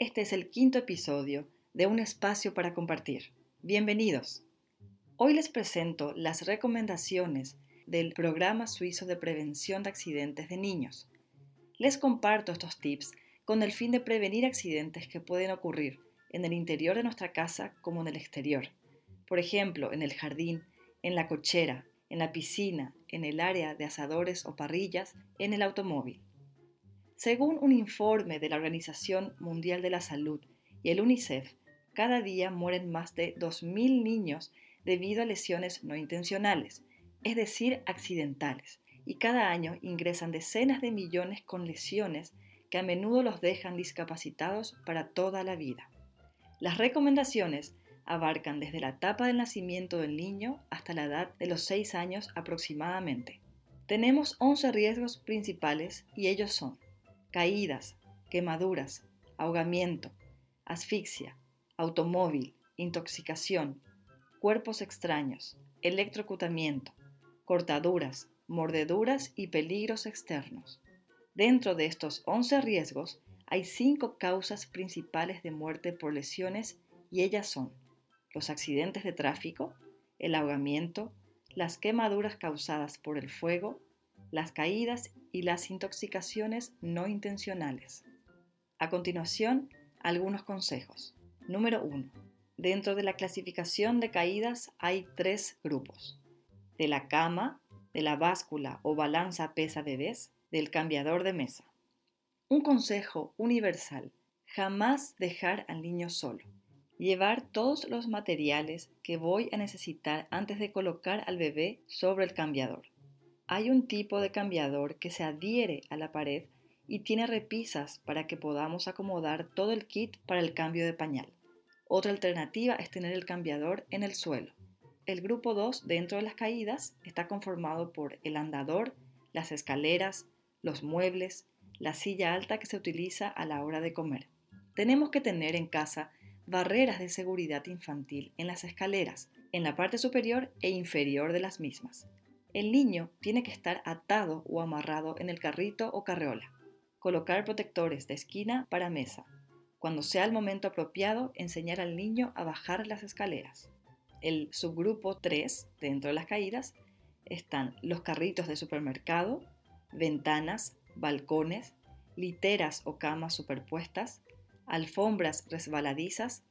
Este es el quinto episodio de Un espacio para compartir. Bienvenidos. Hoy les presento las recomendaciones del Programa Suizo de Prevención de Accidentes de Niños. Les comparto estos tips con el fin de prevenir accidentes que pueden ocurrir en el interior de nuestra casa como en el exterior. Por ejemplo, en el jardín, en la cochera, en la piscina, en el área de asadores o parrillas, en el automóvil. Según un informe de la Organización Mundial de la Salud y el UNICEF, cada día mueren más de 2.000 niños debido a lesiones no intencionales, es decir, accidentales, y cada año ingresan decenas de millones con lesiones que a menudo los dejan discapacitados para toda la vida. Las recomendaciones abarcan desde la etapa del nacimiento del niño hasta la edad de los 6 años aproximadamente. Tenemos 11 riesgos principales y ellos son caídas, quemaduras, ahogamiento, asfixia, automóvil, intoxicación, cuerpos extraños, electrocutamiento, cortaduras, mordeduras y peligros externos. Dentro de estos 11 riesgos hay cinco causas principales de muerte por lesiones y ellas son los accidentes de tráfico, el ahogamiento, las quemaduras causadas por el fuego, las caídas y las intoxicaciones no intencionales. A continuación, algunos consejos. Número 1. Dentro de la clasificación de caídas hay tres grupos. De la cama, de la báscula o balanza pesa bebés, del cambiador de mesa. Un consejo universal, jamás dejar al niño solo. Llevar todos los materiales que voy a necesitar antes de colocar al bebé sobre el cambiador. Hay un tipo de cambiador que se adhiere a la pared y tiene repisas para que podamos acomodar todo el kit para el cambio de pañal. Otra alternativa es tener el cambiador en el suelo. El grupo 2 dentro de las caídas está conformado por el andador, las escaleras, los muebles, la silla alta que se utiliza a la hora de comer. Tenemos que tener en casa barreras de seguridad infantil en las escaleras, en la parte superior e inferior de las mismas. El niño tiene que estar atado o amarrado en el carrito o carreola. Colocar protectores de esquina para mesa. Cuando sea el momento apropiado, enseñar al niño a bajar las escaleras. El subgrupo 3, dentro de las caídas, están los carritos de supermercado, ventanas, balcones, literas o camas superpuestas, alfombras resbaladizas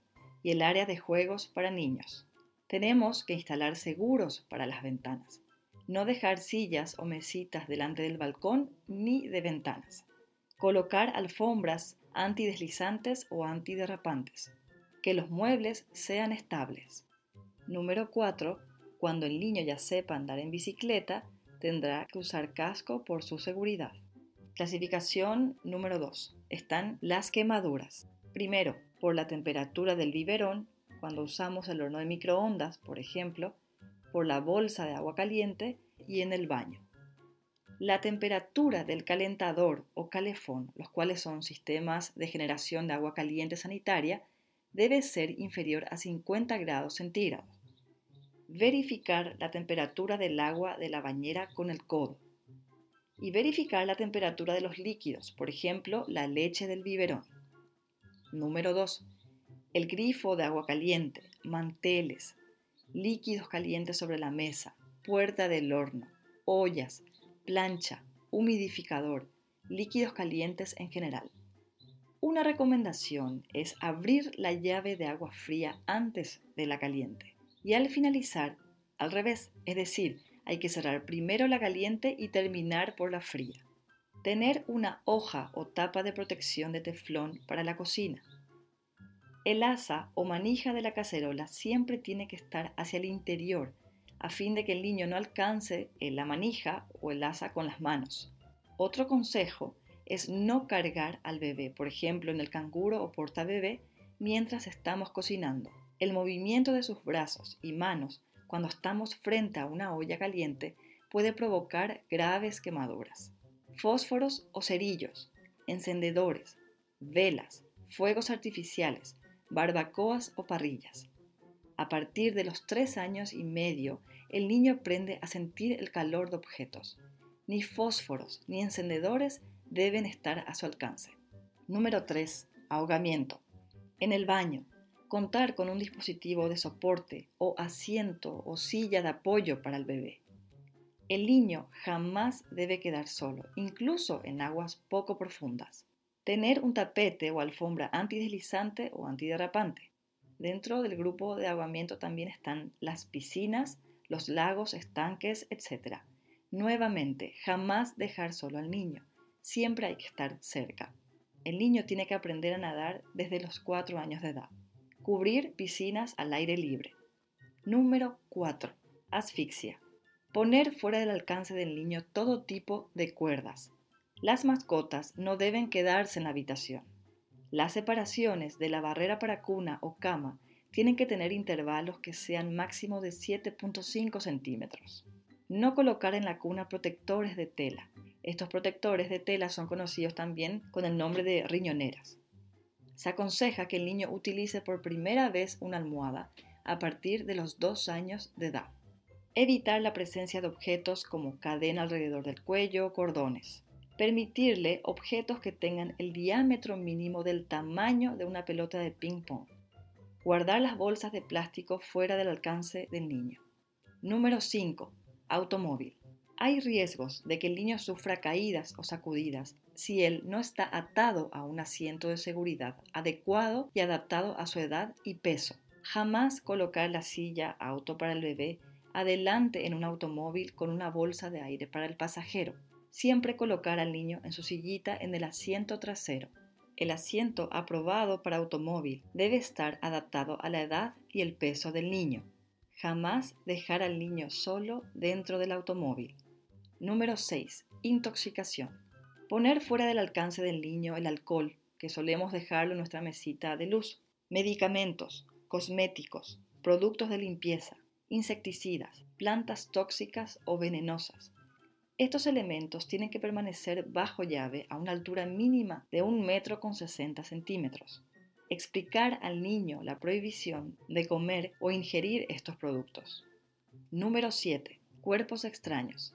y el área de juegos para niños. Tenemos que instalar seguros para las ventanas. No dejar sillas o mesitas delante del balcón ni de ventanas. Colocar alfombras antideslizantes o antiderrapantes. Que los muebles sean estables. Número 4. Cuando el niño ya sepa andar en bicicleta, tendrá que usar casco por su seguridad. Clasificación número 2. Están las quemaduras. Primero, por la temperatura del biberón, cuando usamos el horno de microondas, por ejemplo, por la bolsa de agua caliente y en el baño. La temperatura del calentador o calefón, los cuales son sistemas de generación de agua caliente sanitaria, debe ser inferior a 50 grados centígrados verificar la temperatura del agua de la bañera con el codo y verificar la temperatura de los líquidos, por ejemplo, la leche del biberón. Número 2. El grifo de agua caliente, manteles, líquidos calientes sobre la mesa, puerta del horno, ollas, plancha, humidificador, líquidos calientes en general. Una recomendación es abrir la llave de agua fría antes de la caliente y al finalizar, al revés, es decir, hay que cerrar primero la caliente y terminar por la fría. Tener una hoja o tapa de protección de teflón para la cocina. El asa o manija de la cacerola siempre tiene que estar hacia el interior a fin de que el niño no alcance la manija o el asa con las manos. Otro consejo es no cargar al bebé, por ejemplo en el canguro o porta bebé, mientras estamos cocinando. El movimiento de sus brazos y manos cuando estamos frente a una olla caliente puede provocar graves quemaduras. Fósforos o cerillos, encendedores, velas, fuegos artificiales, barbacoas o parrillas. A partir de los tres años y medio, el niño aprende a sentir el calor de objetos. Ni fósforos ni encendedores deben estar a su alcance. Número 3. ahogamiento. En el baño, contar con un dispositivo de soporte o asiento o silla de apoyo para el bebé. El niño jamás debe quedar solo, incluso en aguas poco profundas. Tener un tapete o alfombra antideslizante o antiderrapante. Dentro del grupo de ahogamiento también están las piscinas, los lagos, estanques, etc. Nuevamente, jamás dejar solo al niño. Siempre hay que estar cerca. El niño tiene que aprender a nadar desde los 4 años de edad. Cubrir piscinas al aire libre. Número 4. Asfixia. Poner fuera del alcance del niño todo tipo de cuerdas. Las mascotas no deben quedarse en la habitación. Las separaciones de la barrera para cuna o cama tienen que tener intervalos que sean máximo de 7.5 centímetros. No colocar en la cuna protectores de tela. Estos protectores de tela son conocidos también con el nombre de riñoneras. Se aconseja que el niño utilice por primera vez una almohada a partir de los dos años de edad. Evitar la presencia de objetos como cadena alrededor del cuello o cordones. Permitirle objetos que tengan el diámetro mínimo del tamaño de una pelota de ping-pong. Guardar las bolsas de plástico fuera del alcance del niño. Número 5. Automóvil. Hay riesgos de que el niño sufra caídas o sacudidas si él no está atado a un asiento de seguridad adecuado y adaptado a su edad y peso. Jamás colocar la silla auto para el bebé adelante en un automóvil con una bolsa de aire para el pasajero. Siempre colocar al niño en su sillita en el asiento trasero. El asiento aprobado para automóvil debe estar adaptado a la edad y el peso del niño. Jamás dejar al niño solo dentro del automóvil. Número 6. Intoxicación. Poner fuera del alcance del niño el alcohol, que solemos dejarlo en nuestra mesita de luz. Medicamentos, cosméticos, productos de limpieza, insecticidas, plantas tóxicas o venenosas. Estos elementos tienen que permanecer bajo llave a una altura mínima de un metro con 60 centímetros. Explicar al niño la prohibición de comer o ingerir estos productos. Número 7. Cuerpos extraños.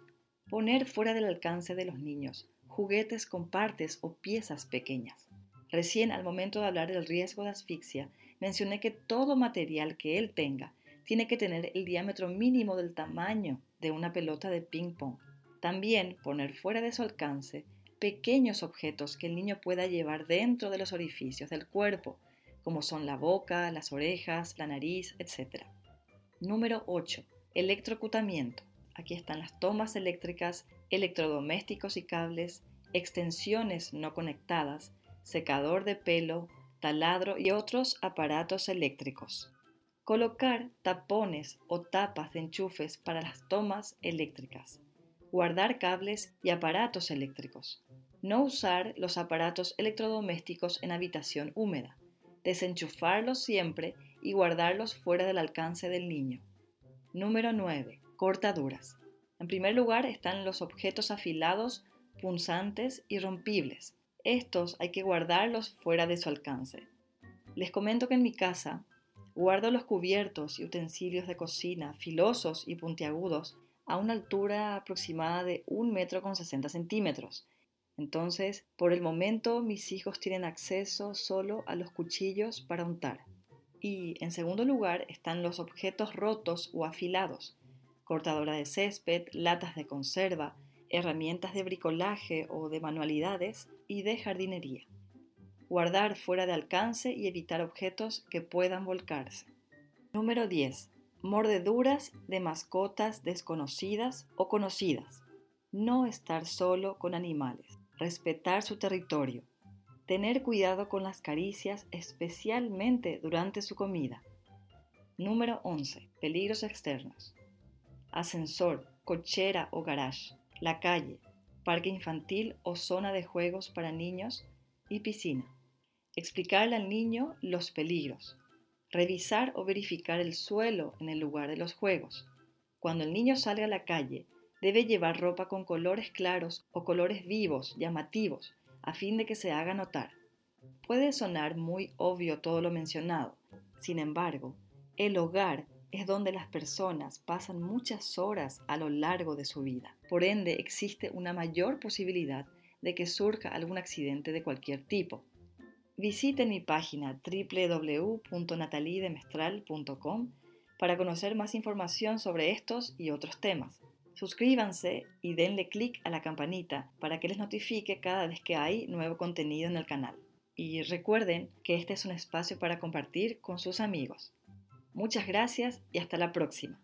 Poner fuera del alcance de los niños juguetes con partes o piezas pequeñas. Recién al momento de hablar del riesgo de asfixia, mencioné que todo material que él tenga tiene que tener el diámetro mínimo del tamaño de una pelota de ping-pong. También poner fuera de su alcance pequeños objetos que el niño pueda llevar dentro de los orificios del cuerpo, como son la boca, las orejas, la nariz, etc. Número 8. Electrocutamiento. Aquí están las tomas eléctricas, electrodomésticos y cables, extensiones no conectadas, secador de pelo, taladro y otros aparatos eléctricos. Colocar tapones o tapas de enchufes para las tomas eléctricas. Guardar cables y aparatos eléctricos. No usar los aparatos electrodomésticos en habitación húmeda. Desenchufarlos siempre y guardarlos fuera del alcance del niño. Número 9. Cortaduras. En primer lugar están los objetos afilados, punzantes y rompibles. Estos hay que guardarlos fuera de su alcance. Les comento que en mi casa Guardo los cubiertos y utensilios de cocina filosos y puntiagudos a una altura aproximada de un metro con 60 centímetros. Entonces, por el momento, mis hijos tienen acceso solo a los cuchillos para untar. Y, en segundo lugar, están los objetos rotos o afilados, cortadora de césped, latas de conserva, herramientas de bricolaje o de manualidades y de jardinería guardar fuera de alcance y evitar objetos que puedan volcarse. Número 10. Mordeduras de mascotas desconocidas o conocidas. No estar solo con animales. Respetar su territorio. Tener cuidado con las caricias, especialmente durante su comida. Número 11. Peligros externos. Ascensor, cochera o garage. La calle, parque infantil o zona de juegos para niños y piscina. Explicarle al niño los peligros. Revisar o verificar el suelo en el lugar de los juegos. Cuando el niño salga a la calle, debe llevar ropa con colores claros o colores vivos, llamativos, a fin de que se haga notar. Puede sonar muy obvio todo lo mencionado. Sin embargo, el hogar es donde las personas pasan muchas horas a lo largo de su vida. Por ende, existe una mayor posibilidad de que surja algún accidente de cualquier tipo. Visiten mi página www.natalidemestral.com para conocer más información sobre estos y otros temas. Suscríbanse y denle clic a la campanita para que les notifique cada vez que hay nuevo contenido en el canal. Y recuerden que este es un espacio para compartir con sus amigos. Muchas gracias y hasta la próxima.